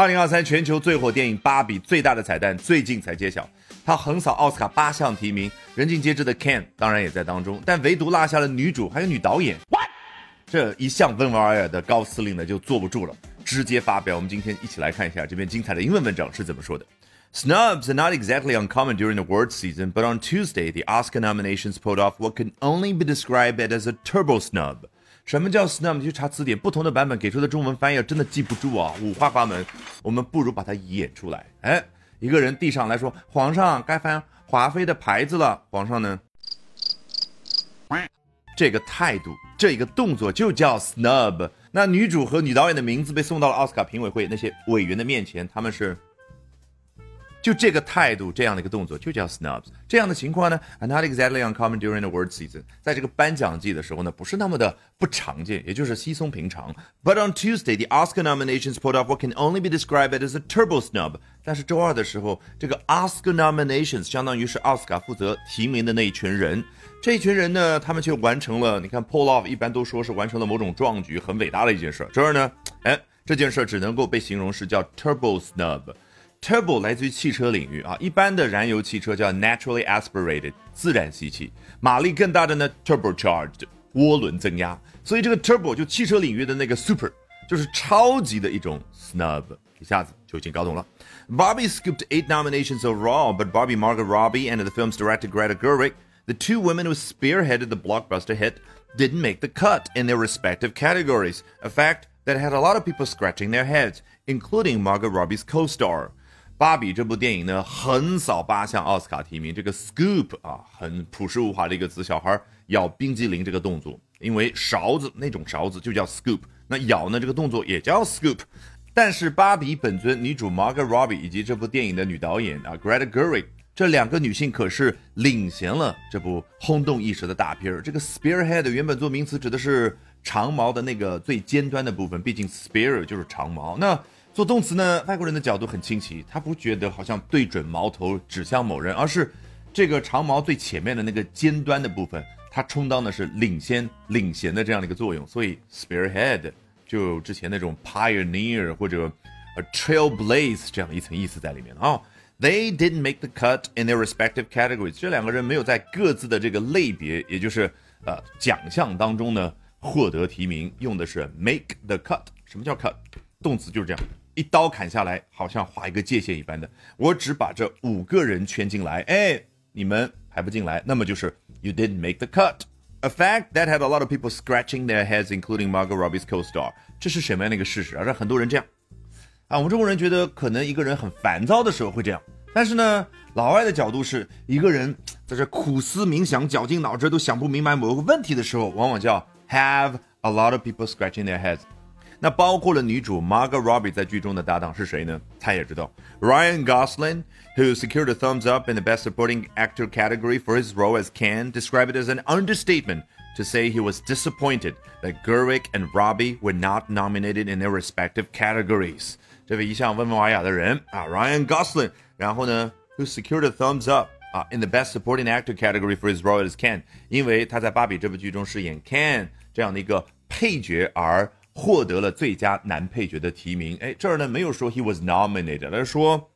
二零二三全球最火电影《芭比》最大的彩蛋最近才揭晓，它横扫奥斯卡八项提名，人尽皆知的 Ken 当然也在当中，但唯独落下了女主还有女导演。这一向温文尔雅的高司令呢就坐不住了，直接发表。我们今天一起来看一下这篇精彩的英文文章是怎么说的。Snubs are not exactly uncommon during the awards season, but on Tuesday, the Oscar nominations pulled off what can only be described as a turbo snub. 什么叫 snub？你去查词典，不同的版本给出的中文翻译真的记不住啊，五花八门。我们不如把它演出来。哎，一个人递上来说：“皇上，该翻华妃的牌子了。”皇上呢？这个态度，这个动作就叫 snub。那女主和女导演的名字被送到了奥斯卡评委会那些委员的面前，他们是。就这个态度，这样的一个动作就叫 snubs。这样的情况呢，are not exactly uncommon during the award season。在这个颁奖季的时候呢，不是那么的不常见，也就是稀松平常。But on Tuesday, the Oscar nominations pulled off what can only be described as a turbo snub。但是周二的时候，这个 Oscar nominations 相当于是奥斯卡负责提名的那一群人，这一群人呢，他们却完成了，你看 pull off 一般都说是完成了某种壮举，很伟大的一件事。周二呢，哎，这件事只能够被形容是叫 turbo snub。Turbo 来自于汽车领域啊，一般的燃油汽车叫 naturally aspirated 自然吸气，马力更大的呢 turbocharged 涡轮增压，所以这个 turbo 就汽车领域的那个 super 就是超级的一种 snub，一下子就已经搞懂了。Barbie scooped eight nominations overall, but Barbie Margot Robbie and the film's director Greta Gerwig, the two women who spearheaded the blockbuster hit, didn't make the cut in their respective categories, a fact that had a lot of people scratching their heads, including Margot Robbie's co-star. 芭比这部电影呢，横扫八项奥斯卡提名。这个 scoop 啊，很朴实无华的一个词，小孩咬冰激凌这个动作，因为勺子那种勺子就叫 scoop，那咬呢这个动作也叫 scoop。但是芭比本尊女主 Margot Robbie 以及这部电影的女导演啊 Greta Gerwig 这两个女性可是领衔了这部轰动一时的大片儿。这个 spearhead 原本做名词指的是长矛的那个最尖端的部分，毕竟 spear 就是长矛。那做动词呢，外国人的角度很清奇，他不觉得好像对准矛头指向某人，而是这个长矛最前面的那个尖端的部分，它充当的是领先、领衔的这样的一个作用。所以 spearhead 就之前那种 pioneer 或者 a trailblaze 这样的一层意思在里面啊。They didn't make the cut in their respective categories。这两个人没有在各自的这个类别，也就是呃奖项当中呢获得提名，用的是 make the cut。什么叫 cut？动词就是这样。一刀砍下来，好像划一个界限一般的。我只把这五个人圈进来，哎，你们排不进来，那么就是 you didn't make the cut。A fact that had a lot of people scratching their heads, including Margot Robbie's co-star。这是什么样的一个事实啊？让很多人这样啊。我们中国人觉得，可能一个人很烦躁的时候会这样，但是呢，老外的角度是，一个人在这苦思冥想、绞尽脑汁都想不明白某个问题的时候，往往叫 have a lot of people scratching their heads。那包括了女主 Margot Robbie 在剧中的搭档是谁呢？他也知道 Ryan Gosling, who secured a thumbs up in the Best Supporting Actor category for his role as Ken, described it as an understatement to say he was disappointed that Gerwig and Robbie were not nominated in their respective categories. 这位一向温文尔雅的人啊，Ryan Gosling，然后呢，who secured a thumbs up 啊，in the Best Supporting Actor category for his role as Ken，因为他在芭比这部剧中饰演 Ken 这样的一个配角而。 获得了最佳男配角的提名。哎，这儿呢没有说 he was nominated，他是说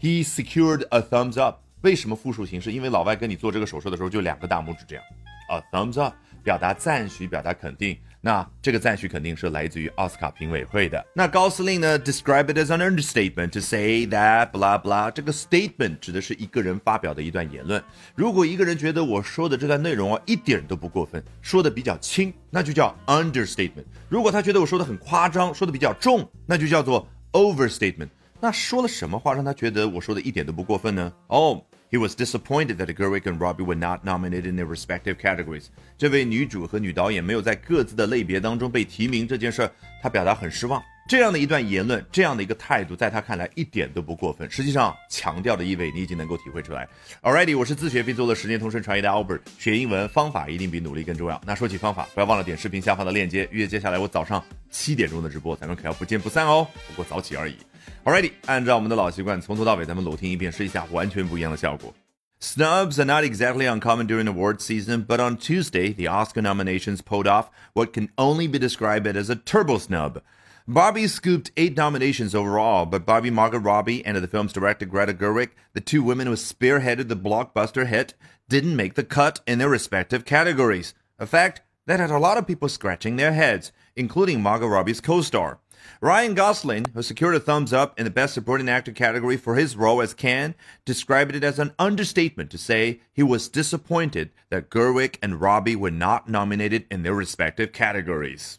he secured a thumbs up。为什么复数形式？因为老外跟你做这个手术的时候就两个大拇指这样，a thumbs up 表达赞许，表达肯定。那这个赞许肯定是来自于奥斯卡评委会的。那高司令呢，describe it as an understatement to say that blah blah。这个 statement 指的是一个人发表的一段言论。如果一个人觉得我说的这段内容啊一点都不过分，说的比较轻，那就叫 understatement。如果他觉得我说的很夸张，说的比较重，那就叫做 overstatement。那说了什么话让他觉得我说的一点都不过分呢？哦。He was disappointed that Gerwig and Robbie were not nominated in their respective categories。这位女主和女导演没有在各自的类别当中被提名这件事，她表达很失望。这样的一段言论，这样的一个态度，在他看来一点都不过分。实际上，强调的意味你已经能够体会出来。Alrighty，我是自学并做了十年同声传译的 Albert，学英文方法一定比努力更重要。那说起方法，不要忘了点视频下方的链接，预约接下来我早上七点钟的直播，咱们可要不见不散哦。不过早起而已。Alrighty，按照我们的老习惯，从头到尾咱们裸听一遍，试一下完全不一样的效果。Snubs are not exactly uncommon during award season, but on Tuesday, the Oscar nominations pulled off what can only be described as a turbo snub. Barbie scooped eight nominations overall, but Bobby Margot Robbie and the film's director Greta Gerwig, the two women who spearheaded the blockbuster hit, didn't make the cut in their respective categories. A fact that had a lot of people scratching their heads, including Margot Robbie's co-star. Ryan Gosling, who secured a thumbs up in the Best Supporting Actor category for his role as Ken, described it as an understatement to say he was disappointed that Gerwig and Robbie were not nominated in their respective categories.